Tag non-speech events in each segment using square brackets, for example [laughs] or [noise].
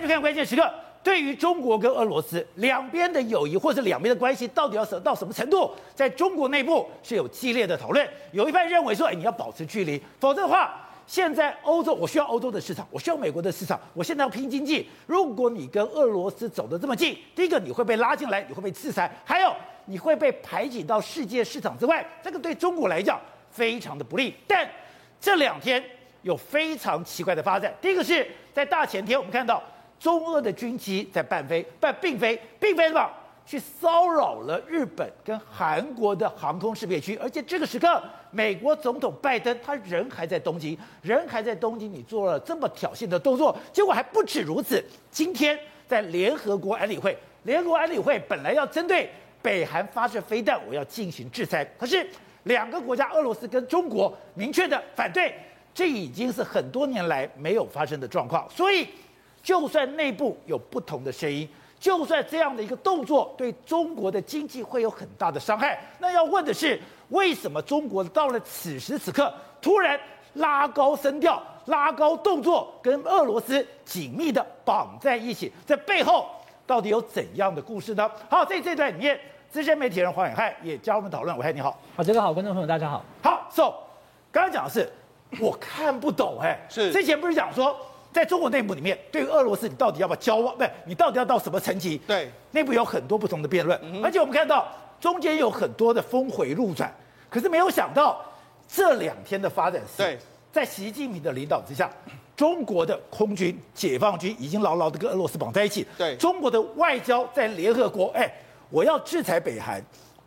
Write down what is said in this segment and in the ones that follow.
就看关键时刻，对于中国跟俄罗斯两边的友谊或者两边的关系，到底要到什么程度？在中国内部是有激烈的讨论。有一派认为说，哎，你要保持距离，否则的话，现在欧洲我需要欧洲的市场，我需要美国的市场，我现在要拼经济。如果你跟俄罗斯走得这么近，第一个你会被拉进来，你会被制裁，还有你会被排挤到世界市场之外，这个对中国来讲非常的不利。但这两天有非常奇怪的发展，第一个是在大前天，我们看到。中俄的军机在伴飞，但并非，并非什么去骚扰了日本跟韩国的航空识别区，而且这个时刻，美国总统拜登他人还在东京，人还在东京，你做了这么挑衅的动作，结果还不止如此。今天在联合国安理会，联合国安理会本来要针对北韩发射飞弹，我要进行制裁，可是两个国家俄罗斯跟中国明确的反对，这已经是很多年来没有发生的状况，所以。就算内部有不同的声音，就算这样的一个动作对中国的经济会有很大的伤害，那要问的是，为什么中国到了此时此刻突然拉高声调、拉高动作，跟俄罗斯紧密的绑在一起？这背后到底有怎样的故事呢？好，在这段里面，资深媒体人黄远汉也加入我们讨论。我嗨，你好，好，这个好，观众朋友大家好。好，So，刚刚讲的是我看不懂，哎，是之前不是讲说。在中国内部里面，对于俄罗斯，你到底要不要交往？不是，你到底要到什么层级？对，内部有很多不同的辩论，嗯、而且我们看到中间有很多的峰回路转。可是没有想到，这两天的发展是，对，在习近平的领导之下，中国的空军、解放军已经牢牢的跟俄罗斯绑在一起。对，中国的外交在联合国，哎，我要制裁北韩，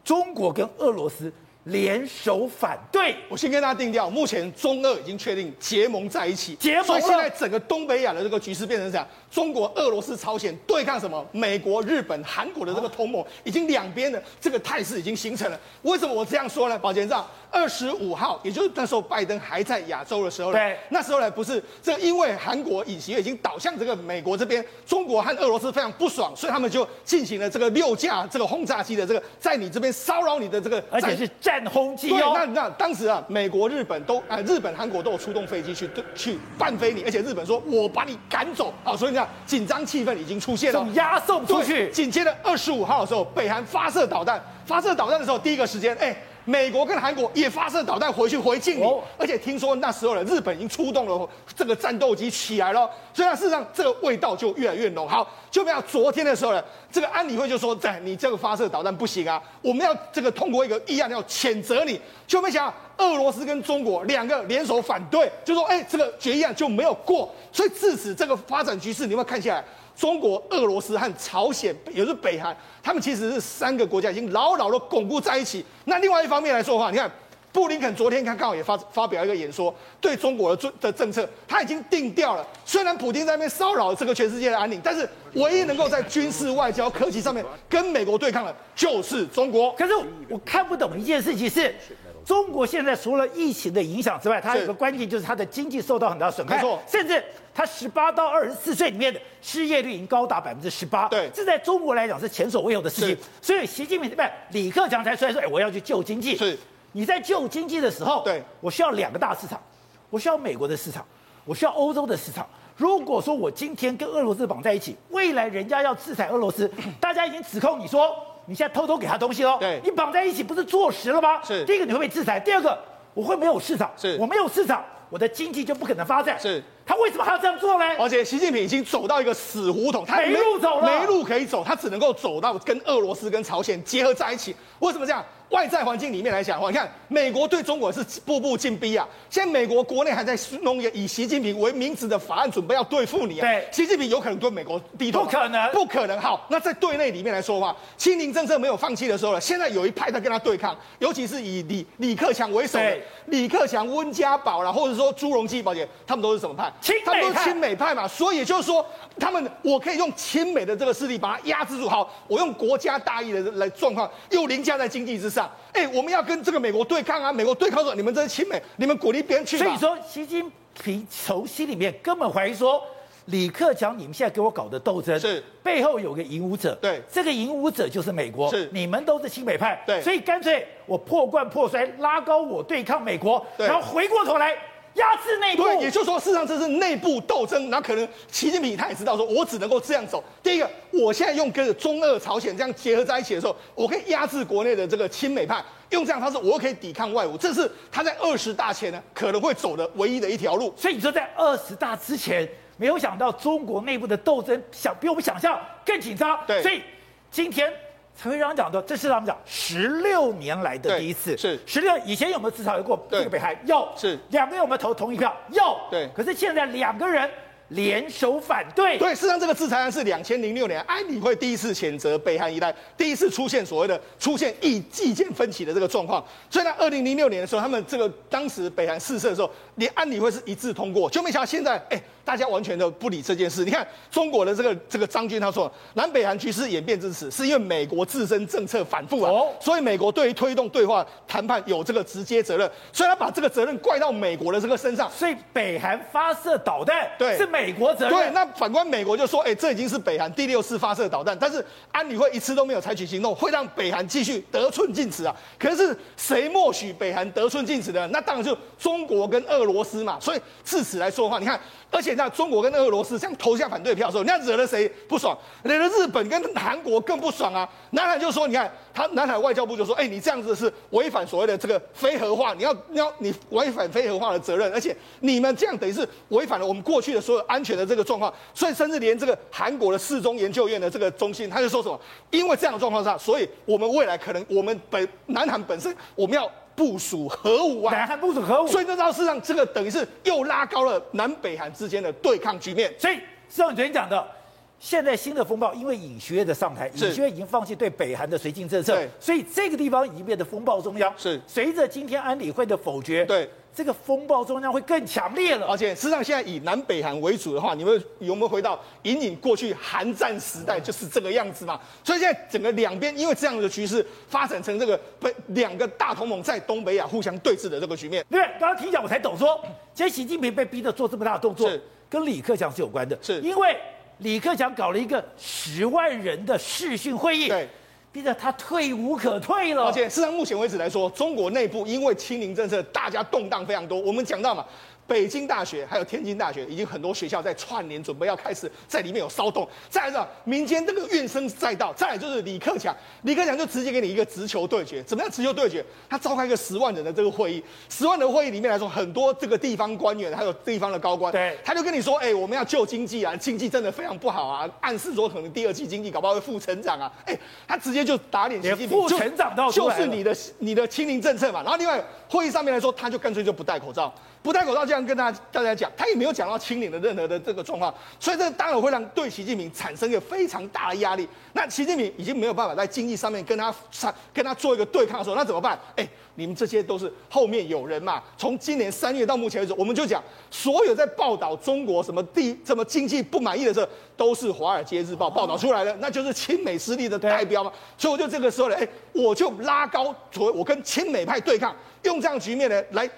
中国跟俄罗斯。联手反对，我先跟大家定调，目前中俄已经确定结盟在一起，结盟。所以现在整个东北亚的这个局势变成这样，中国、俄罗斯、朝鲜对抗什么？美国、日本、韩国的这个同盟，已经两边的这个态势已经形成了。为什么我这样说呢？宝杰长，二十五号，也就是那时候拜登还在亚洲的时候呢，对，那时候呢不是这因为韩国尹锡悦已经倒向这个美国这边，中国和俄罗斯非常不爽，所以他们就进行了这个六架这个轰炸机的这个在你这边骚扰你的这个，而且是战。轰机哦，那那当时啊，美国、日本都啊，日本、韩国都有出动飞机去去伴飞你，而且日本说我把你赶走啊，所以你看紧张气氛已经出现了，押送出去。紧接着二十五号的时候，北韩发射导弹，发射导弹的时候，第一个时间，哎。美国跟韩国也发射导弹回去回敬你，而且听说那时候呢，日本已经出动了这个战斗机起来了，所以呢，事实上这个味道就越来越浓。好，就没有昨天的时候呢，这个安理会就说，在你这个发射导弹不行啊，我们要这个通过一个议案要谴责你，就没想到俄罗斯跟中国两个联手反对，就说哎，这个决议案就没有过，所以自此这个发展局势，你有没有看下来？中国、俄罗斯和朝鲜，也是北韩，他们其实是三个国家已经牢牢的巩固在一起。那另外一方面来说的话，你看，布林肯昨天刚刚好也发发表一个演说，对中国的政的政策，他已经定调了。虽然普京在那边骚扰这个全世界的安宁，但是唯一能够在军事、外交、科技上面跟美国对抗的，就是中国。可是我看不懂一件事情是。中国现在除了疫情的影响之外，它有个关键就是它的经济受到很大损害，没错，甚至它十八到二十四岁里面的失业率已经高达百分之十八，对，这在中国来讲是前所未有的事情。所以习近平不是李克强才出来说，哎，我要去救经济。是，你在救经济的时候，对，我需要两个大市场，我需要美国的市场，我需要欧洲的市场。如果说我今天跟俄罗斯绑在一起，未来人家要制裁俄罗斯，大家已经指控你说。你现在偷偷给他东西喽？对，你绑在一起不是坐实了吗？是。第一个你会被制裁，第二个我会没有市场。是。我没有市场，我的经济就不可能发展。是。他为什么还要这样做呢？而且习近平已经走到一个死胡同，他没，没路走了，没路可以走，他只能够走到跟俄罗斯跟朝鲜结合在一起。为什么这样？外在环境里面来讲的话，你看美国对中国是步步进逼啊！现在美国国内还在弄一个以习近平为名字的法案，准备要对付你啊！对，习近平有可能对美国低头？不可能，不可能。好，那在对内里面来说的话，清零政策没有放弃的时候了，现在有一派在跟他对抗，尤其是以李李克强为首的李克强、温家宝啦，或者说朱镕基、宝姐，他们都是什么派？亲美派，他们都是亲美派嘛。所以也就是说，他们我可以用亲美的这个势力把它压制住。好，我用国家大义的来状况，又凌驾在经济之上。哎，我们要跟这个美国对抗啊！美国对抗说，你们这是亲美，你们鼓励别人去。所以说，习近平从心里面根本怀疑说，李克强，你们现在给我搞的斗争是背后有个引武者。对，这个引武者就是美国。是，你们都是亲美派。对，所以干脆我破罐破摔，拉高我对抗美国，对，然后回过头来压制内部。对，也就是说，事实上这是内部斗争。那可能习近平他也知道，说我只能够这样走。第一个，我现在用跟中俄朝鲜这样结合在一起的时候，我可以压制国内的这个亲美派，用这样方式，我可以抵抗外侮。这是他在二十大前呢可能会走的唯一的一条路。所以你说，在二十大之前，没有想到中国内部的斗争想比我们想象更紧张。对，所以今天。陈会长讲的，这是他们讲十六年来的第一次。是十六以前有没有至少有过这个北韩？有。是两个人有没有投同一票？有。对。可是现在两个人联手反对。对，事实上这个制裁案是两千零六年安理会第一次谴责北韩以来，第一次出现所谓的出现意意见分歧的这个状况。所以呢，二零零六年的时候，他们这个当时北韩试射的时候，连安理会是一致通过，就没想到现在哎。大家完全都不理这件事。你看中国的这个这个张军他说，南北韩局势演变至此，是因为美国自身政策反复啊，哦、所以美国对于推动对话谈判有这个直接责任，所以他把这个责任怪到美国的这个身上。所以北韩发射导弹，对，是美国责任。对，那反观美国就说，哎，这已经是北韩第六次发射导弹，但是安理会一次都没有采取行动，会让北韩继续得寸进尺啊。可是谁默许北韩得寸进尺的？那当然就中国跟俄罗斯嘛。所以至此来说的话，你看。而且在中国跟俄罗斯这样投下反对票的时候，那惹了谁不爽？惹了日本跟韩国更不爽啊！南韩就说，你看他南海外交部就说，哎，你这样子是违反所谓的这个非核化，你要你要你违反非核化的责任，而且你们这样等于是违反了我们过去的所有安全的这个状况。所以甚至连这个韩国的四中研究院的这个中心，他就说什么？因为这样的状况下，所以我们未来可能我们本南韩本身我们要。部署核武啊！南韩部署核武，所以这招事实上，这个等于是又拉高了南北韩之间的对抗局面。所以，像你昨天讲的，现在新的风暴，因为尹学院的上台，尹学院已经放弃对北韩的绥靖政策，所以这个地方已经变得风暴中央。是，随着今天安理会的否决，对。这个风暴中央会更强烈了，而且事实上现在以南北韩为主的话，你们有没有回到隐隐过去韩战时代就是这个样子嘛？所以现在整个两边因为这样的局势发展成这个北两个大同盟在东北亚互相对峙的这个局面。对，刚刚听讲我才懂说，今天习近平被逼着做这么大的动作，是跟李克强是有关的，是因为李克强搞了一个十万人的视讯会议。对。逼得他退无可退了，而且事实上目前为止来说，中国内部因为清零政策，大家动荡非常多。我们讲到嘛。北京大学还有天津大学，已经很多学校在串联，准备要开始在里面有骚动。再来是民间这个怨声载道。再来就是李克强，李克强就直接给你一个直球对决。怎么样直球对决？他召开一个十万人的这个会议，十万人会议里面来说，很多这个地方官员还有地方的高官，对，他就跟你说，哎，我们要救经济啊，经济真的非常不好啊，暗示说可能第二季经济搞不好会负成长啊，哎，他直接就打脸习近平，负成长到就是你的你的清零政策嘛。然后另外会议上面来说，他就干脆就不戴口罩。不戴口罩这样跟大家大家讲，他也没有讲到清零的任何的这个状况，所以这当然会让对习近平产生一个非常大的压力。那习近平已经没有办法在经济上面跟他跟他做一个对抗的时候，那怎么办？哎，你们这些都是后面有人嘛。从今年三月到目前为止，我们就讲所有在报道中国什么地什么经济不满意的时候，都是《华尔街日报》报道出来的，那就是亲美势力的代表嘛。所以我就这个时候呢，哎，我就拉高所谓我跟亲美派对抗，用这样局面呢来。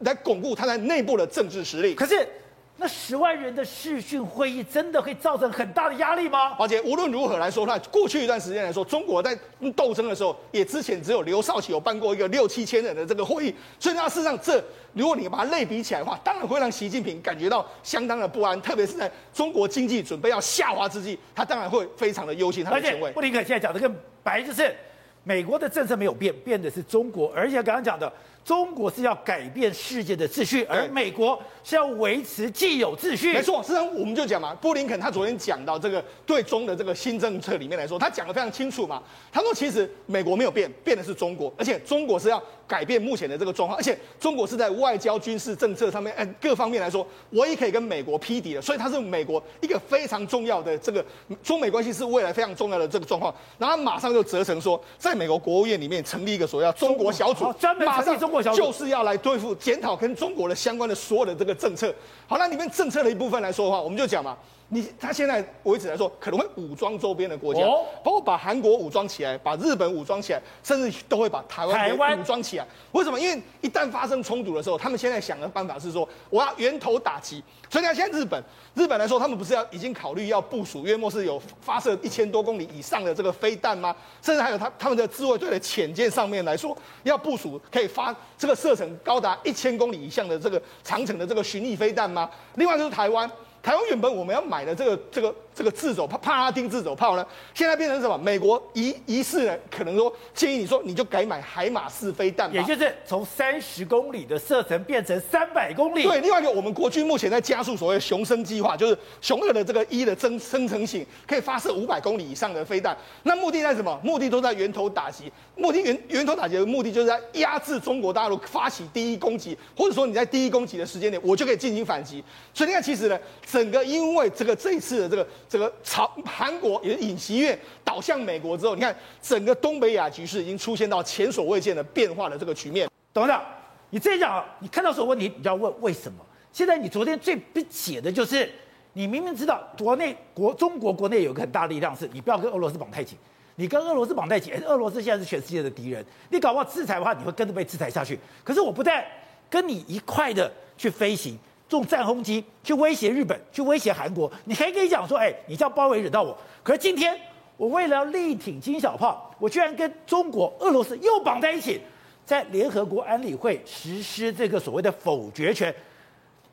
来巩固他在内部的政治实力。可是，那十万人的视讯会议真的会造成很大的压力吗？而且无论如何来说，那过去一段时间来说，中国在斗争的时候，也之前只有刘少奇有办过一个六七千人的这个会议。所以，那事实上，这如果你把它类比起来的话，当然会让习近平感觉到相当的不安。特别是在中国经济准备要下滑之际，他当然会非常的忧心他的前卫。布林肯现在讲的更白，就是美国的政策没有变，变的是中国。而且刚刚讲的。中国是要改变世界的秩序，而美国是要维持既有秩序。没错，实际上我们就讲嘛，布林肯他昨天讲到这个对中的这个新政策里面来说，他讲的非常清楚嘛。他说，其实美国没有变，变的是中国，而且中国是要改变目前的这个状况，而且中国是在外交、军事政策上面，哎，各方面来说，唯一可以跟美国匹敌的，所以他是美国一个非常重要的这个中美关系是未来非常重要的这个状况。然后他马上就责成说，在美国国务院里面成立一个所谓中国小组，专门成立中就是要来对付、检讨跟中国的相关的所有的这个政策。好，那里面政策的一部分来说的话，我们就讲嘛，你他现在为止来说，可能会武装周边的国家，哦、包括把韩国武装起来，把日本武装起来，甚至都会把台湾给武装起来。为什么？因为一旦发生冲突的时候，他们现在想的办法是说，我要源头打击。所以你看，现在日本，日本来说，他们不是要已经考虑要部署约莫是有发射一千多公里以上的这个飞弹吗？甚至还有他他们的自卫队的潜舰上面来说，要部署可以发这个射程高达一千公里以上的这个长程的这个巡弋飞弹吗？另外就是台湾。台湾原本我们要买的这个这个这个自走炮帕拉丁自走炮呢，现在变成什么？美国疑疑似呢，可能说建议你说你就改买海马式飞弹，也就是从三十公里的射程变成三百公里。对，另外一个我们国军目前在加速所谓雄升计划，就是雄二的这个一的增生成型，可以发射五百公里以上的飞弹。那目的在什么？目的都在源头打击。目的源源头打击的目的就是在压制中国大陆发起第一攻击，或者说你在第一攻击的时间点，我就可以进行反击。所以你看，其实呢。整个因为这个这一次的这个这个朝韩国也是尹锡悦倒向美国之后，你看整个东北亚局势已经出现到前所未见的变化的这个局面。董事长，你这样讲，你看到什么问题，你就要问为什么？现在你昨天最不解的就是，你明明知道国内国中国国内有个很大力量，是你不要跟俄罗斯绑太紧，你跟俄罗斯绑太紧，俄罗斯现在是全世界的敌人，你搞不好制裁的话，你会跟着被制裁下去。可是我不但跟你一块的去飞行。用战轰机去威胁日本，去威胁韩国，你还可以讲说，哎，你这样包围惹到我。可是今天我为了要力挺金小胖，我居然跟中国、俄罗斯又绑在一起，在联合国安理会实施这个所谓的否决权。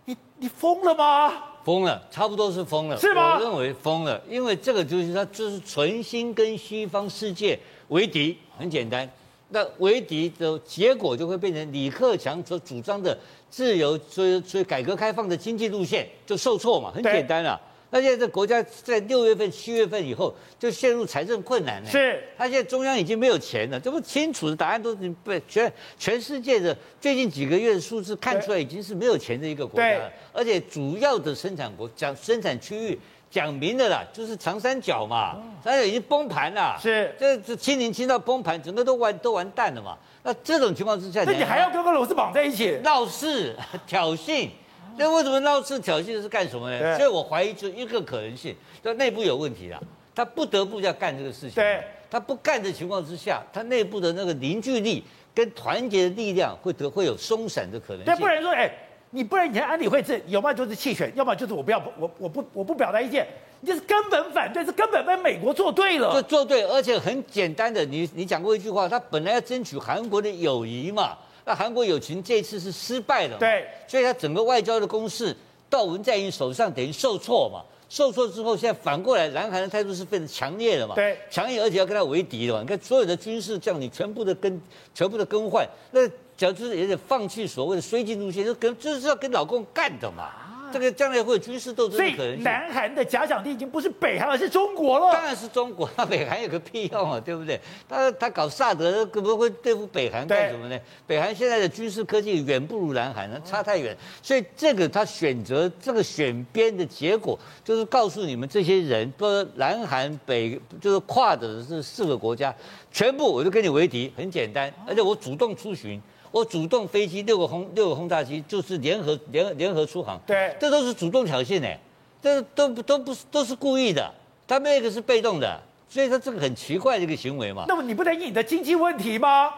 你你疯了吗？疯了，差不多是疯了。是吗？我认为疯了，因为这个就是他就是存心跟西方世界为敌，很简单。那为敌的结果就会变成李克强所主张的自由，所以所以改革开放的经济路线就受挫嘛，很简单啊。那现在这国家在六月份、七月份以后就陷入财政困难了。是，他现在中央已经没有钱了，这不清楚的答案都是被全全世界的最近几个月的数字看出来，已经是没有钱的一个国家了。而且主要的生产国讲生产区域。讲明了啦，就是长三角嘛，长三角已经崩盘了，是，这这清零清到崩盘，整个都完都完蛋了嘛。那这种情况之下，那你还要跟俄罗斯绑在一起闹事挑衅？那为什么闹事挑衅是干什么呢？所以我怀疑就一个可能性，就内部有问题了，他不得不要干这个事情。对，他不干的情况之下，他内部的那个凝聚力跟团结的力量会得会有松散的可能性。对，不然说哎。你不然以前安理会是有嘛就是弃权，要么就是我不要我我不我不表达意见，你就是根本反对，是根本被美国做对了，就做对，而且很简单的，你你讲过一句话，他本来要争取韩国的友谊嘛，那韩国友情这次是失败了，对，所以他整个外交的攻势到文在寅手上等于受挫嘛，受挫之后现在反过来南韩的态度是非常强烈的嘛，对，强烈而且要跟他为敌的嘛，你看所有的军事将领全部的更全部的更换那。小就是也得放弃所谓的绥靖路线，就跟就是要跟老共干的嘛。这个将来会有军事斗争的可能性。南韩的假想敌已经不是北韩，而是中国了。当然是中国，那北韩有个屁用啊，对不对？他他搞萨德，可不会对付北韩干什么呢？北韩现在的军事科技远不如南韩，差太远。所以这个他选择这个选边的结果，就是告诉你们这些人，说南韩北就是跨的是四个国家，全部我就跟你为敌，很简单，而且我主动出巡。我主动飞机六个轰六个轰炸机，就是联合联联合出航，对，这都是主动挑衅哎，这都都不是都是故意的，他们那个是被动的，所以说这个很奇怪的一个行为嘛。那么你不能引的经济问题吗？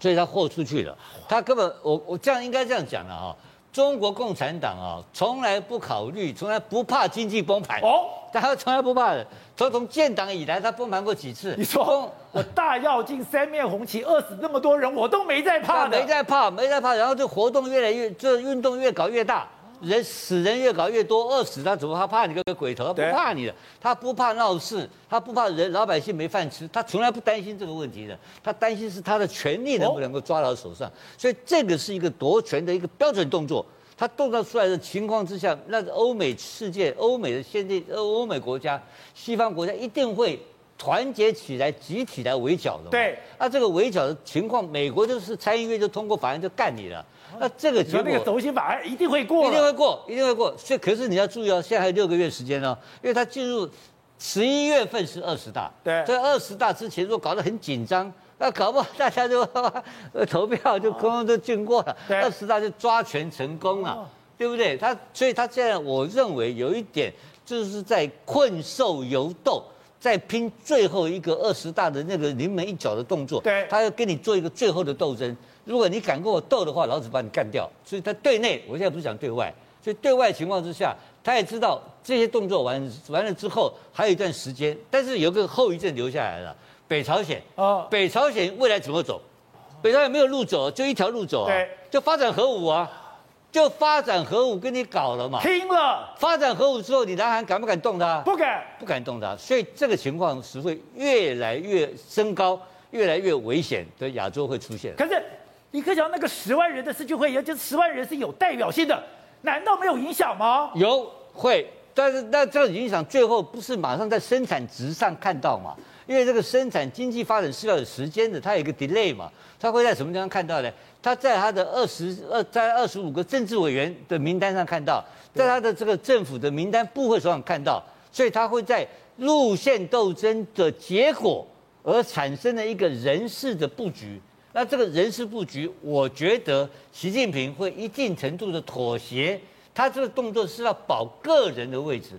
所以他豁出去了，他根本我我这样应该这样讲了哈，中国共产党啊，从来不考虑，从来不怕经济崩盘哦，他从来不怕的。从从建党以来，他崩盘过几次？你说我大跃进三面红旗，饿死那么多人，我都没在怕的，没在怕，没在怕。然后这活动越来越，这运动越搞越大，人死人越搞越多，饿死他怎么他怕你个鬼头？他不怕你的，他不怕闹事，他不怕人老百姓没饭吃，他从来不担心这个问题的。他担心是他的权利能不能够抓到手上，所以这个是一个夺权的一个标准动作。他动作出来的情况之下，那个欧美世界、欧美的先进、欧欧美国家、西方国家一定会团结起来，集体来围剿的。对，那这个围剿的情况，美国就是参议院就通过法案就干你了。那这个结果，那个轴心法案一定会过，一定会过，一定会过。所以，可是你要注意哦，现在还有六个月时间哦，因为他进入十一月份是二十大。对，在二十大之前，如果搞得很紧张。那搞不好大家就 [laughs] 投票就刚刚都经过了，二十大就抓权成功了，对不对？他所以他现在我认为有一点就是在困兽犹斗，在拼最后一个二十大的那个临门一脚的动作。对，他要跟你做一个最后的斗争。如果你敢跟我斗的话，老子把你干掉。所以他对内，我现在不是讲对外，所以对外情况之下，他也知道这些动作完完了之后还有一段时间，但是有个后遗症留下来了。北朝鲜啊，北朝鲜未来怎么走？北朝鲜没有路走，就一条路走啊，就发展核武啊，就发展核武跟你搞了嘛。听了，发展核武之后，你南韩敢不敢动它？不敢，不敢动它。所以这个情况是会越来越升高，越来越危险的亚洲会出现。可是。李克强那个十万人的视讯会议，就是十万人是有代表性的，难道没有影响吗？有会，但是那这个影响最后不是马上在生产值上看到嘛？因为这个生产经济发展是要有时间的，它有一个 delay 嘛，它会在什么地方看到呢？它在它的二十二在二十五个政治委员的名单上看到，在它的这个政府的名单部会手上看到，所以它会在路线斗争的结果而产生了一个人事的布局。那这个人事布局，我觉得习近平会一定程度的妥协，他这个动作是要保个人的位置，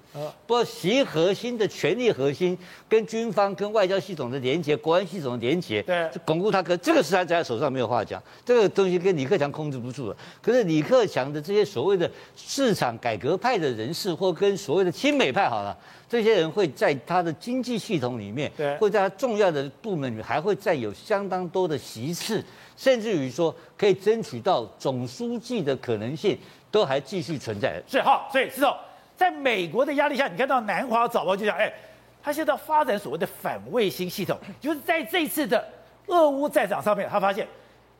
不过习核心的权力核心跟军方、跟外交系统的连接、国安系统的连接，对，巩固他。可这个是他在他手上没有话讲，这个东西跟李克强控制不住了。可是李克强的这些所谓的市场改革派的人士，或跟所谓的亲美派，好了。这些人会在他的经济系统里面，对，会在他重要的部门里面，还会再有相当多的席次，甚至于说可以争取到总书记的可能性，都还继续存在。是哈，所以是哦，在美国的压力下，你看到南华早报就讲，哎，他现在发展所谓的反卫星系统，就是在这次的俄乌战场上面，他发现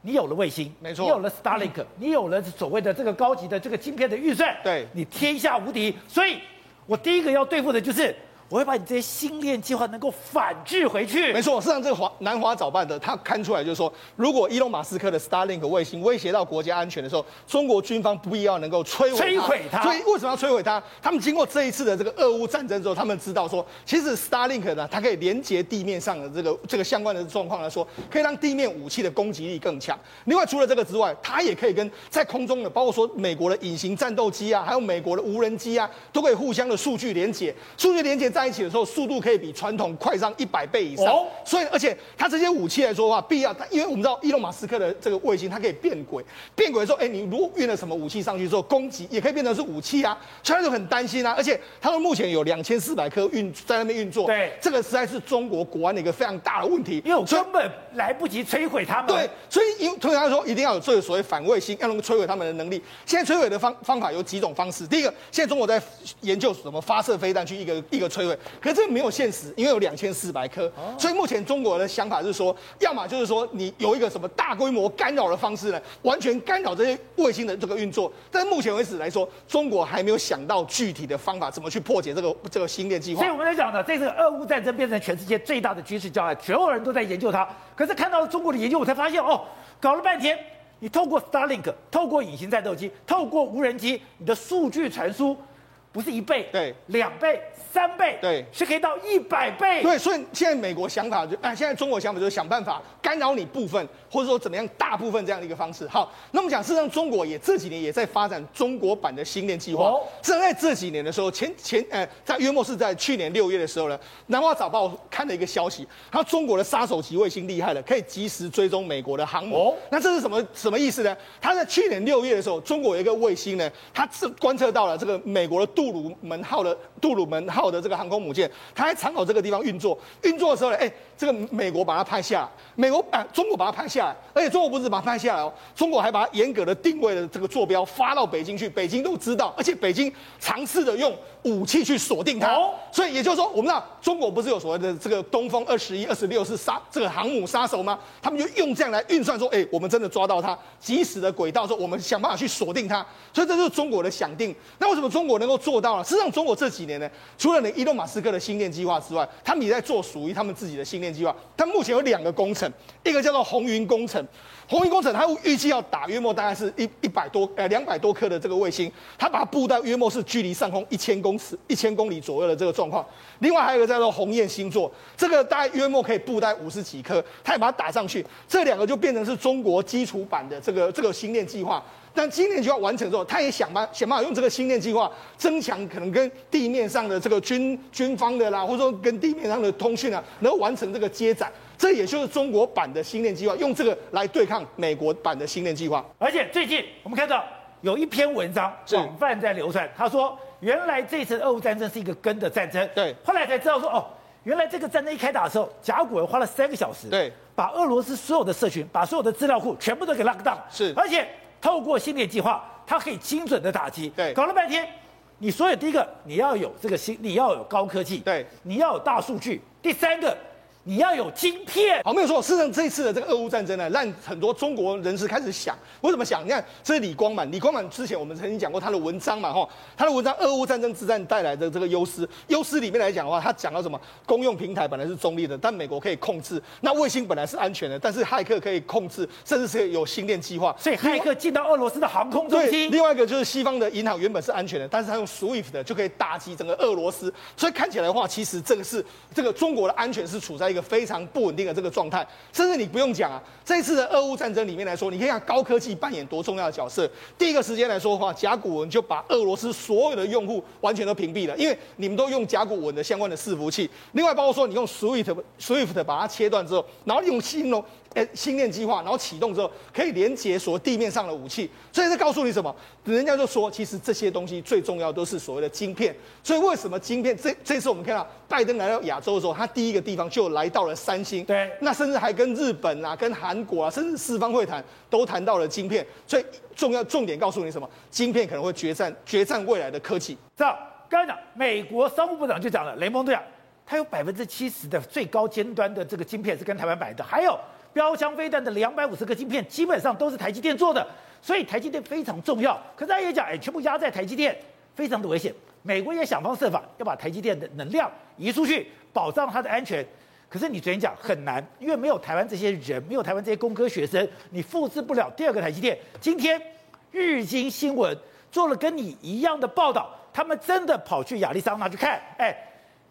你有了卫星，没错，你有了 Starlink，、嗯、你有了所谓的这个高级的这个晶片的预算，对，你天下无敌，所以。我第一个要对付的就是。我会把你这些星链计划能够反制回去。没错，事实上这个华南华早办的他看出来就是说，如果伊隆马斯克的 Starlink 卫星威胁到国家安全的时候，中国军方不必要能够摧毁摧毁它。所以为什么要摧毁它？他们经过这一次的这个俄乌战争之后，他们知道说，其实 Starlink 呢，它可以连接地面上的这个这个相关的状况来说，可以让地面武器的攻击力更强。另外，除了这个之外，它也可以跟在空中的，包括说美国的隐形战斗机啊，还有美国的无人机啊，都可以互相的数据连接。数据连接在一起的时候，速度可以比传统快上一百倍以上，哦、所以而且它这些武器来说的话，必要它，因为我们知道伊隆马斯克的这个卫星，它可以变轨，变轨的时候，哎，你如果运了什么武器上去之后，攻击也可以变成是武器啊，所以他就很担心啊。而且他们目前有两千四百颗运在那边运作，对，这个实在是中国国安的一个非常大的问题，因为我根本来不及摧毁他们。对，所以因通常说一定要有这个所谓反卫星，要能够摧毁他们的能力。现在摧毁的方方法有几种方式，第一个，现在中国在研究怎么发射飞弹去一个一个摧毁，可是这个没有现实，因为有。两千四百颗，所以目前中国的想法是说，要么就是说你有一个什么大规模干扰的方式呢，完全干扰这些卫星的这个运作。但是目前为止来说，中国还没有想到具体的方法怎么去破解这个这个星链计划。所以我们在讲呢，这次俄乌战争变成全世界最大的军事教案，所有人都在研究它。可是看到了中国的研究，我才发现哦，搞了半天，你透过 Starlink，透过隐形战斗机，透过无人机，你的数据传输不是一倍，对，两倍。三倍，对，是可以到一百倍。对，所以现在美国想法就，哎，现在中国想法就是想办法干扰你部分，或者说怎么样大部分这样的一个方式。好，那么讲，事实上中国也这几年也在发展中国版的星链计划。哦，正在这几年的时候，前前，呃，在约莫是在去年六月的时候呢，南华早报看了一个消息，他说中国的杀手级卫星厉害了，可以及时追踪美国的航母。哦，那这是什么什么意思呢？他在去年六月的时候，中国有一个卫星呢，他是观测到了这个美国的杜鲁门号的杜鲁门号。的这个航空母舰，它在长岛这个地方运作，运作的时候呢，哎，这个美国把它拍下来，美国啊，中国把它拍下来，而且中国不是把它拍下来哦，中国还把它严格的定位的这个坐标发到北京去，北京都知道，而且北京尝试着用武器去锁定它，哦、所以也就是说，我们知道中国不是有所谓的这个东风二十一、二十六是杀这个航母杀手吗？他们就用这样来运算说，哎，我们真的抓到它，即时的轨道说，我们想办法去锁定它，所以这就是中国的想定。那为什么中国能够做到呢？实际上，中国这几年呢，除了除了伊隆马斯克的星链计划之外，他们也在做属于他们自己的星链计划。他目前有两个工程，一个叫做红云工程。红云工程，它预计要打约莫大概是一一百多呃两百多颗的这个卫星，它把它布到约莫是距离上空一千公尺、一千公里左右的这个状况。另外还有一个叫做鸿雁星座，这个大概约莫可以布袋五十几颗，它也把它打上去。这两个就变成是中国基础版的这个这个星链计划。但今年计划完成之后，他也想办想办法用这个星链计划增强可能跟地面上的这个军军方的啦，或者说跟地面上的通讯啊，能够完成这个接载。这也就是中国版的星链计划，用这个来对抗美国版的星链计划。而且最近我们看到有一篇文章广泛在流传，他说原来这次俄乌战争是一个根的战争。对，后来才知道说哦，原来这个战争一开打的时候，甲骨文花了三个小时，对，把俄罗斯所有的社群、把所有的资料库全部都给 lock down。是，而且透过星链计划，它可以精准的打击。对，搞了半天，你所有第一个你要有这个新，你要有高科技，对，你要有大数据。第三个。你要有晶片，好，没有错。事实上，这一次的这个俄乌战争呢，让很多中国人士开始想，为什么想？你看，这是李光满，李光满之前我们曾经讲过他的文章嘛，哈，他的文章《俄乌战争之战带来的这个优势》，优势里面来讲的话，他讲到什么？公用平台本来是中立的，但美国可以控制；那卫星本来是安全的，但是骇客可以控制，甚至是有星链计划，所以骇客进到俄罗斯的航空中心。另外一个就是西方的银行原本是安全的，但是他用 SWIFT 的就可以打击整个俄罗斯，所以看起来的话，其实这个是这个中国的安全是处在一个非常不稳定的这个状态，甚至你不用讲啊，这次的俄乌战争里面来说，你可以看高科技扮演多重要的角色。第一个时间来说的话，甲骨文就把俄罗斯所有的用户完全都屏蔽了，因为你们都用甲骨文的相关的伺服器。另外，包括说你用 Swift Swift 把它切断之后，然后用新龙。[laughs] 诶，星链计划，然后启动之后可以连接所地面上的武器，所以这告诉你什么？人家就说，其实这些东西最重要都是所谓的晶片。所以为什么晶片？这这次我们看到拜登来到亚洲的时候，他第一个地方就来到了三星，对，那甚至还跟日本啊、跟韩国啊，甚至四方会谈都谈到了晶片。所以重要重点告诉你什么？晶片可能会决战决战未来的科技。这样，刚才讲美国商务部长就讲了，雷蒙多，他有百分之七十的最高尖端的这个晶片是跟台湾买的，还有。标枪飞弹的两百五十个晶片，基本上都是台积电做的，所以台积电非常重要。可是他也讲，哎，全部压在台积电，非常的危险。美国也想方设法要把台积电的能量移出去，保障它的安全。可是你昨天讲很难，因为没有台湾这些人，没有台湾这些工科学生，你复制不了第二个台积电。今天日经新闻做了跟你一样的报道，他们真的跑去亚利桑那去看，哎，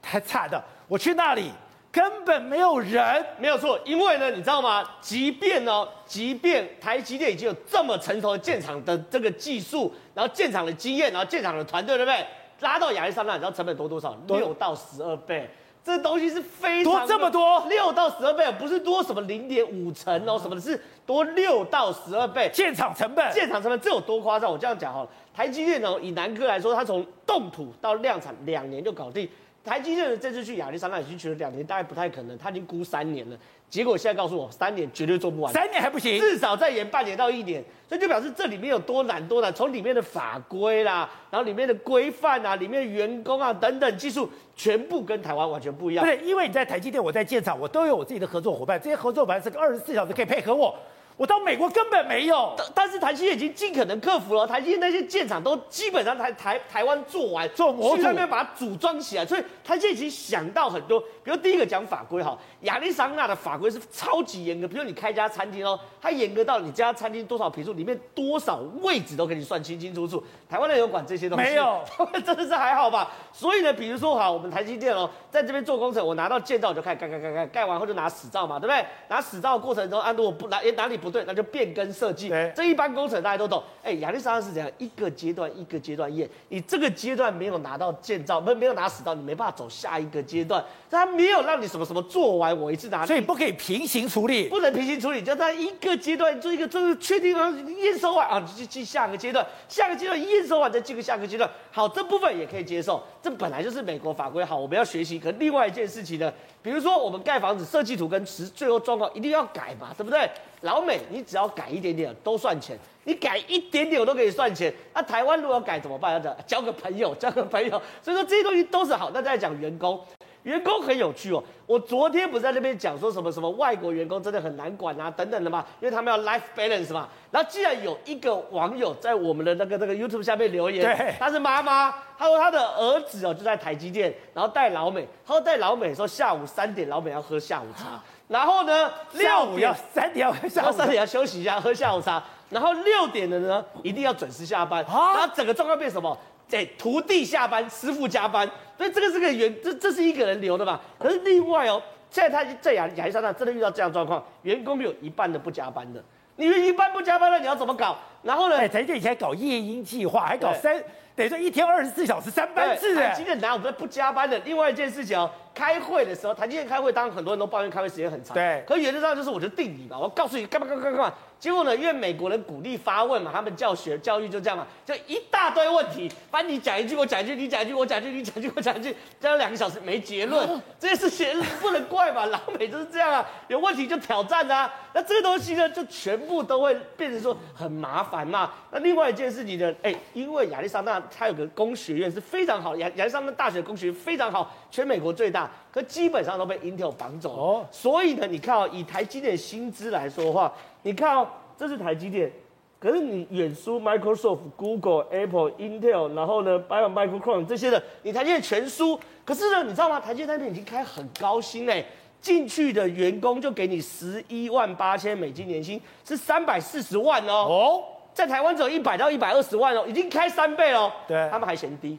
太惨了，我去那里。根本没有人，没有错，因为呢，你知道吗？即便呢，即便台积电已经有这么成熟的建厂的这个技术，然后建厂的经验，然后建厂的团队，对不对？拉到亚利桑那，你知道成本多多少？六到十二倍，这东西是非常多这么多，六到十二倍，不是多什么零点五成哦，什么的是多六到十二倍。建厂成本，建厂成本这有多夸张？我这样讲哈，台积电呢，以南科来说，它从动土到量产两年就搞定。台积电这次去亚利桑那已经去了两年，大概不太可能。他已经估三年了，结果现在告诉我，三年绝对做不完，三年还不行，至少再延半年到一年。所以就表示这里面有多难多难，从里面的法规啦，然后里面的规范啊，里面的员工啊等等技术，全部跟台湾完全不一样。对，因为你在台积电，我在建厂，我都有我自己的合作伙伴，这些合作伙伴是个二十四小时可以配合我。我到美国根本没有，但是台积电已经尽可能克服了。台积电那些建厂都基本上台台台湾做完，做模组，那边把它组装起来。所以台积电已经想到很多，比如第一个讲法规哈，亚利桑那的法规是超级严格。比如你开一家餐厅哦，它严格到你家餐厅多少坪数，里面多少位置都给你算清清楚楚。台湾人有管这些东西没有？[laughs] 真的是还好吧？所以呢，比如说哈，我们台积电哦，在这边做工程，我拿到建造我就开始盖盖盖盖，盖完后就拿使照嘛，对不对？拿使照的过程中，按、啊、如果不哪哪里不对，那就变更。设计，这一般工程大家都懂。哎，亚历山大是怎样？一个阶段一个阶段验，你这个阶段没有拿到建造，没没有拿死到，你没办法走下一个阶段。他没有让你什么什么做完，我一次拿，所以不可以平行处理，不能平行处理，就在一个阶段做一个，就是确定了验收完啊，就进下个阶段，下个阶段验收完再进个下个阶段。好，这部分也可以接受，这本来就是美国法规。好，我们要学习。可另外一件事情呢，比如说我们盖房子设计图跟实最后状况一定要改嘛，对不对？老美，你只要改一点点都算钱，你改一点点我都可以算钱。那、台湾如果要改怎么办？要交个朋友，交个朋友。所以说这些东西都是好。那再讲员工，员工很有趣哦。我昨天不是在那边讲说什么什么外国员工真的很难管啊等等的嘛，因为他们要 life balance 嘛。然后既然有一个网友在我们的那个那个 YouTube 下面留言，对，他是妈妈，他说他的儿子哦就在台积电，然后带老美，他说带老美说下午三点老美要喝下午茶。然后呢，六点要三点要喝下午茶，三点要休息一下，喝下午茶。然后六点的呢，一定要准时下班。然后整个状况变什么？哎，徒弟下班，师傅加班。所以这个是个原，这这是一个人留的嘛？可是另外哦，现在他在亚亚利桑那真的遇到这样状况，员工有一半的不加班的。你一半不加班了，你要怎么搞？然后呢？哎，台积电以前还搞夜鹰计划，还搞三，等于说一天二十四小时三班制。台积电哪有在不加班的？另外一件事情哦。开会的时候，台积电开会，当然很多人都抱怨开会时间很长。对，可原则上就是我就定你嘛，我告诉你干嘛干嘛干嘛。结果呢，因为美国人鼓励发问嘛，他们教学教育就这样嘛，就一大堆问题，反正你讲一句我讲一句，你讲一句我讲一句，你讲一句我讲一句，讲了两个小时没结论，[laughs] 这些事情不能怪嘛，老美就是这样啊，有问题就挑战啊，那这个东西呢，就全部都会变成说很麻烦嘛。那另外一件事情呢，哎，因为亚利桑那它有个工学院是非常好，亚亚利桑那大学工学院非常好，全美国最大。可基本上都被 Intel 绑走哦，所以呢，你看哦，以台积电薪资来说的话，你看哦，这是台积电，可是你远输 Microsoft、Google、Apple、Intel，然后呢，还有 Micron 这些的，你台积电全输。可是呢，你知道吗？台积电那边已经开很高薪哎，进去的员工就给你十一万八千美金年薪，是三百四十万哦。哦，在台湾只有一百到一百二十万哦，已经开三倍哦。对，他们还嫌低。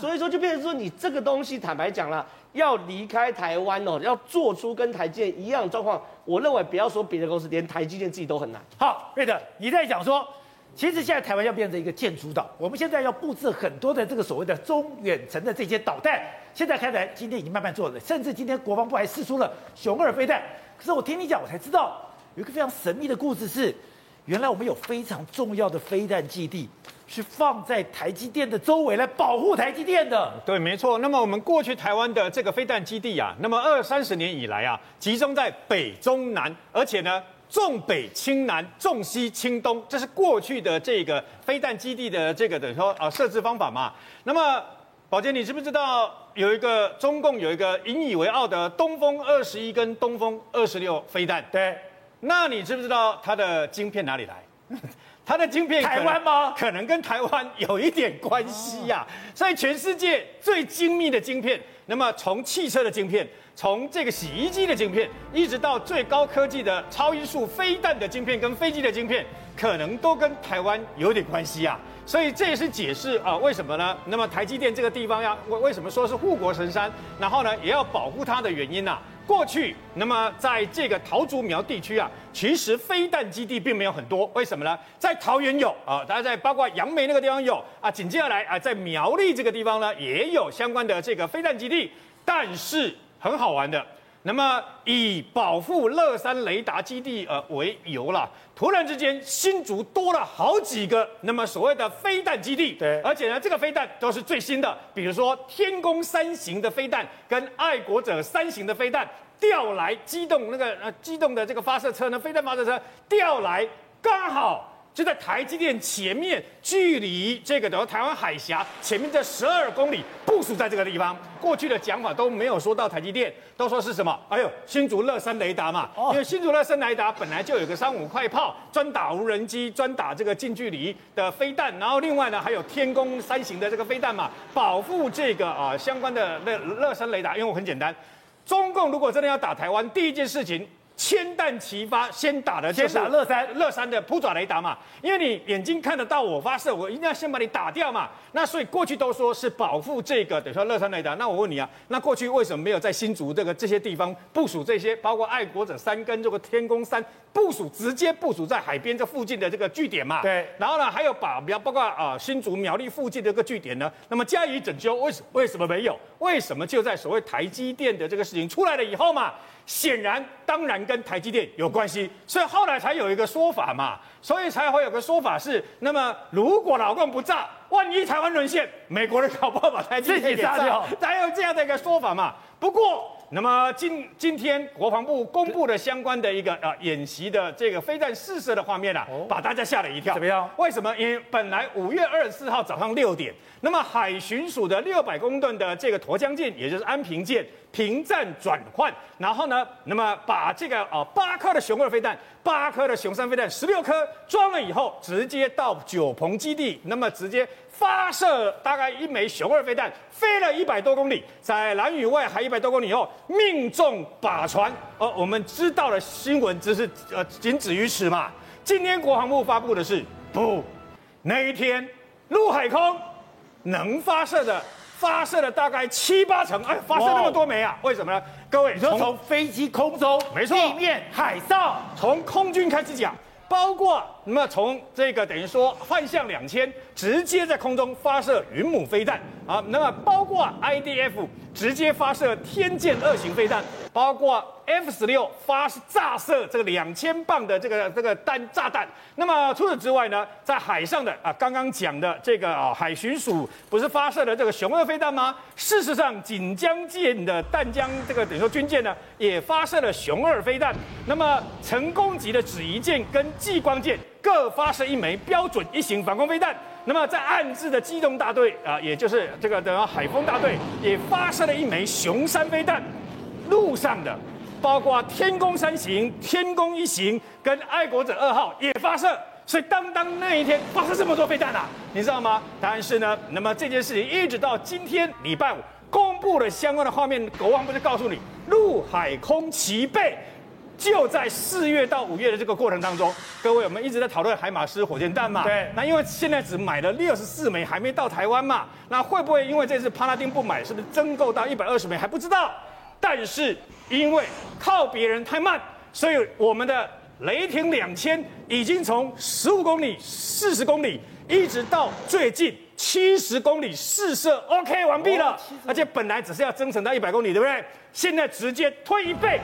所以说就变成说，你这个东西坦白讲了，要离开台湾哦，要做出跟台积电一样的状况，我认为不要说别的公司，连台积电自己都很难。好，瑞德，你在讲说，其实现在台湾要变成一个建筑岛，我们现在要布置很多的这个所谓的中远程的这些导弹，现在看来今天已经慢慢做了，甚至今天国防部还试出了熊二飞弹。可是我听你讲，我才知道有一个非常神秘的故事是，原来我们有非常重要的飞弹基地。是放在台积电的周围来保护台积电的。对，没错。那么我们过去台湾的这个飞弹基地啊，那么二三十年以来啊，集中在北中南，而且呢，重北轻南，重西轻东，这是过去的这个飞弹基地的这个等于说啊设置方法嘛。那么，宝杰，你知不知道有一个中共有一个引以为傲的东风二十一跟东风二十六飞弹？对。那你知不知道它的晶片哪里来？[laughs] 它的晶片台湾吗？可能跟台湾有一点关系呀、啊。所以全世界最精密的晶片，那么从汽车的晶片，从这个洗衣机的晶片，一直到最高科技的超音速飞弹的晶片跟飞机的晶片，可能都跟台湾有点关系啊。所以这也是解释啊，为什么呢？那么台积电这个地方要为为什么说是护国神山，然后呢也要保护它的原因呐、啊？过去，那么在这个桃竹苗地区啊，其实飞弹基地并没有很多。为什么呢？在桃园有啊，大家在包括杨梅那个地方有啊，紧接下来啊，在苗栗这个地方呢，也有相关的这个飞弹基地。但是很好玩的，那么以保护乐山雷达基地呃为由啦，突然之间新竹多了好几个那么所谓的飞弹基地。对，而且呢，这个飞弹都是最新的，比如说天宫三型的飞弹跟爱国者三型的飞弹调来机动那个呃机动的这个发射车呢，飞弹发射车调来刚好。就在台积电前面，距离这个的台湾海峡前面这十二公里部署在这个地方。过去的讲法都没有说到台积电，都说是什么？哎呦，新竹乐山雷达嘛，因为新竹乐山雷达本来就有个三五快炮，专打无人机，专打这个近距离的飞弹。然后另外呢，还有天宫三型的这个飞弹嘛，保护这个啊相关的乐乐山雷达。因为我很简单，中共如果真的要打台湾，第一件事情。千弹齐发，先打的就是乐山乐山的扑爪雷达嘛，因为你眼睛看得到我发射，我一定要先把你打掉嘛。那所以过去都说是保护这个，等于说乐山雷达。那我问你啊，那过去为什么没有在新竹这个这些地方部署这些，包括爱国者三跟这个天宫三部署，直接部署在海边这附近的这个据点嘛？对。然后呢，还有把比较包括啊新竹苗栗附近的这个据点呢，那么加以整修，为什为什么没有？为什么就在所谓台积电的这个事情出来了以后嘛？显然，当然跟台积电有关系，所以后来才有一个说法嘛，所以才会有个说法是，那么如果老共不炸，万一台湾沦陷，美国人搞不好把台积电给炸掉，才有这样的一个说法嘛。不过。那么今今天国防部公布了相关的一个啊演习的这个飞弹试射的画面啊，把大家吓了一跳。怎么样？为什么？因为本来五月二十四号早上六点，那么海巡署的六百公吨的这个沱江舰，也就是安平舰，平战转换，然后呢，那么把这个啊八颗的雄二飞弹，八颗的雄三飞弹，十六颗装了以后，直接到九鹏基地，那么直接。发射大概一枚雄二飞弹，飞了一百多公里，在蓝屿外海一百多公里以后，命中靶船。哦，我们知道的新闻只是呃仅止于此嘛。今天国防部发布的是，不，那一天陆海空能发射的，发射了大概七八成，哎，发射那么多枚啊？为什么呢？各位，你说从飞机空中，没错，地面海上，从空军开始讲。包括那么从这个等于说幻象两千直接在空中发射云母飞弹啊，那么包括 IDF 直接发射天剑二型飞弹，包括 F 十六发炸射这个两千磅的这个这个弹炸弹。那么除此之外呢，在海上的啊，刚刚讲的这个啊海巡署不是发射了这个雄二飞弹吗？事实上，锦江舰的淡江这个等于说军舰呢，也发射了雄二飞弹。那么成功级的芷宜舰跟继光舰各发射一枚标准一型反攻飞弹。那么在暗自的机动大队啊，也就是这个等于海风大队也发射了一枚雄三飞弹。陆上的包括天宫三型、天宫一型跟爱国者二号也发射。所以当当那一天发射这么多飞弹啊，你知道吗？答案是呢。那么这件事情一直到今天礼拜五公布了相关的画面，国防部就告诉你，陆海空齐备。就在四月到五月的这个过程当中，各位，我们一直在讨论海马斯火箭弹嘛。对。那因为现在只买了六十四枚，还没到台湾嘛。那会不会因为这次帕拉丁不买，是不是增购到一百二十枚还不知道？但是因为靠别人太慢，所以我们的雷霆两千已经从十五公里、四十公里，一直到最近七十公里试射 OK 完毕了。哦、而且本来只是要增程到一百公里，对不对？现在直接推一倍。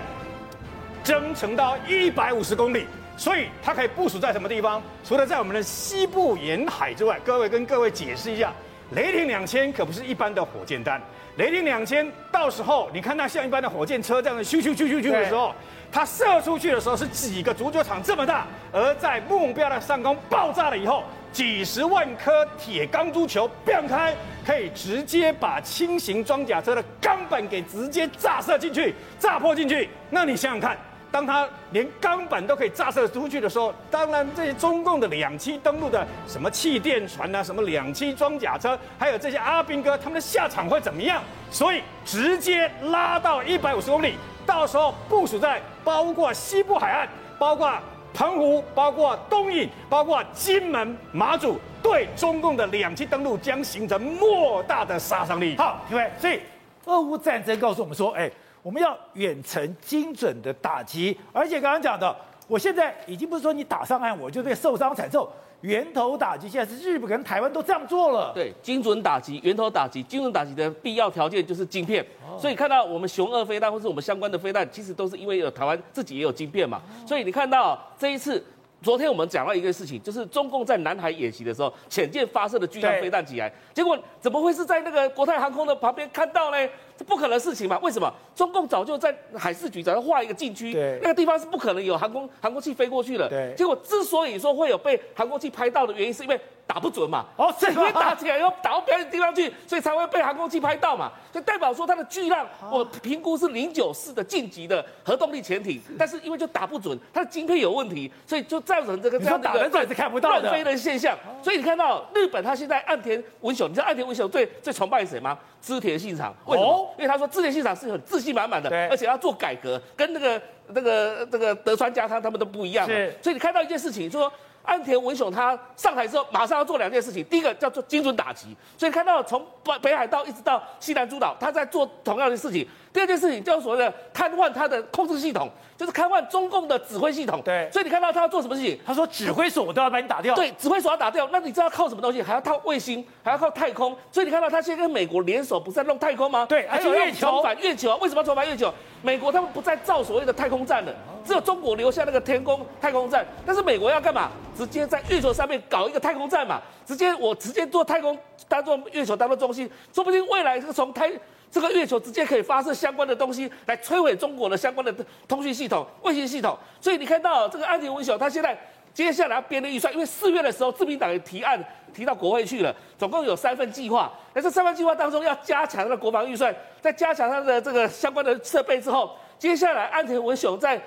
增程到一百五十公里，所以它可以部署在什么地方？除了在我们的西部沿海之外，各位跟各位解释一下，雷霆两千可不是一般的火箭弹。雷霆两千到时候你看它像一般的火箭车这样的咻咻咻咻咻的时候，它射出去的时候是几个足球场这么大，而在目标的上空爆炸了以后，几十万颗铁钢珠球变开，可以直接把轻型装甲车的钢板给直接炸射进去、炸破进去。那你想想看。当他连钢板都可以炸射出去的时候，当然这些中共的两栖登陆的什么气垫船啊，什么两栖装甲车，还有这些阿兵哥，他们的下场会怎么样？所以直接拉到一百五十公里，到时候部署在包括西部海岸、包括澎湖、包括东引、包括金门、马祖，对中共的两栖登陆将形成莫大的杀伤力。好，各位，所以俄乌战争告诉我们说，哎。我们要远程精准的打击，而且刚刚讲的，我现在已经不是说你打上岸我就会受伤惨重，源头打击现在是日本跟台湾都这样做了。对，精准打击、源头打击、精准打击的必要条件就是晶片。所以看到我们雄二飞弹或是我们相关的飞弹，其实都是因为有台湾自己也有晶片嘛。所以你看到这一次，昨天我们讲到一个事情，就是中共在南海演习的时候，潜舰发射的巨量飞弹起来，结果怎么会是在那个国泰航空的旁边看到呢？这不可能的事情嘛？为什么？中共早就在海事局早就画一个禁区，那个地方是不可能有航空航空器飞过去的。对结果之所以说会有被航空器拍到的原因，是因为打不准嘛。哦，是因为打起来要打到别的地方去，所以才会被航空器拍到嘛。就代表说它的巨浪，我评估是零九四的晋级的核动力潜艇，但是因为就打不准，它的晶片有问题，所以就造成这个这样的一个乱飞的现象。所以你看到日本，它现在岸田文雄，你知道岸田文雄最最崇拜谁吗？织田信长。为什么？哦因为他说织田信长是很自信满满的，对而且要做改革，跟那个那个那个德川家康他们都不一样。是所以你看到一件事情，就说岸田文雄他上台之后，马上要做两件事情。第一个叫做精准打击，所以看到从北北海道一直到西南诸岛，他在做同样的事情。第二件事情叫所谓的瘫痪他的控制系统。就是瘫痪中共的指挥系统，对，所以你看到他要做什么事情？他说指挥所我都要把你打掉。对，指挥所要打掉，那你知道靠什么东西？还要靠卫星，还要靠太空。所以你看到他现在跟美国联手，不是在弄太空吗？对，还有月球，重返月球啊？为什么要重返月球？美国他们不再造所谓的太空站了，只有中国留下那个天宫太空站。但是美国要干嘛？直接在月球上面搞一个太空站嘛？直接我直接做太空，当做月球当做中心，说不定未来是从太。这个月球直接可以发射相关的东西来摧毁中国的相关的通讯系统、卫星系统，所以你看到这个安田文雄，他现在接下来要编的预算，因为四月的时候，自民党也提案提到国会去了，总共有三份计划。那这三份计划当中，要加强他的国防预算，再加强他的这个相关的设备之后，接下来安田文雄在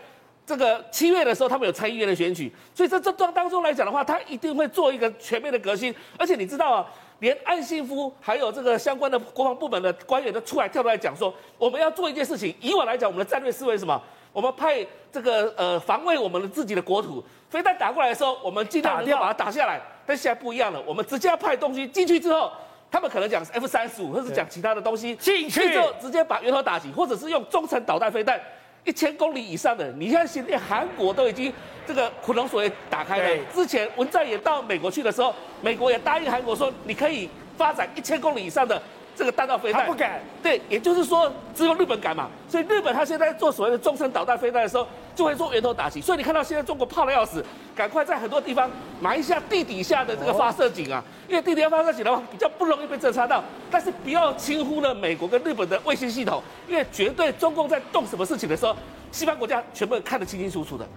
这个七月的时候，他们有参议院的选举，所以在这当当中来讲的话，他一定会做一个全面的革新，而且你知道啊。连岸信夫还有这个相关的国防部门的官员都出来跳出来讲说，我们要做一件事情。以往来讲，我们的战略思维是什么？我们派这个呃防卫我们的自己的国土，飞弹打过来的时候，我们尽量能够把它打下来。但现在不一样了，我们直接要派东西进去之后，他们可能讲 F 三十五，或是讲其他的东西进去之后，直接把源头打击，或者是用中程导弹飞弹一千公里以上的，你看现在韩国都已经这个苦龙锁也打开了。之前文在寅到美国去的时候，美国也答应韩国说，你可以发展一千公里以上的这个弹道飞弹。他不敢。对，也就是说只有日本敢嘛。所以日本他现在做所谓的中程导弹飞弹的时候，就会做源头打击。所以你看到现在中国怕的要死，赶快在很多地方埋一下地底下的这个发射井啊，因为地底下发射井的话比较不容易被侦察到。但是不要轻忽了美国跟日本的卫星系统，因为绝对中共在动什么事情的时候，西方国家全部看得清清楚楚的。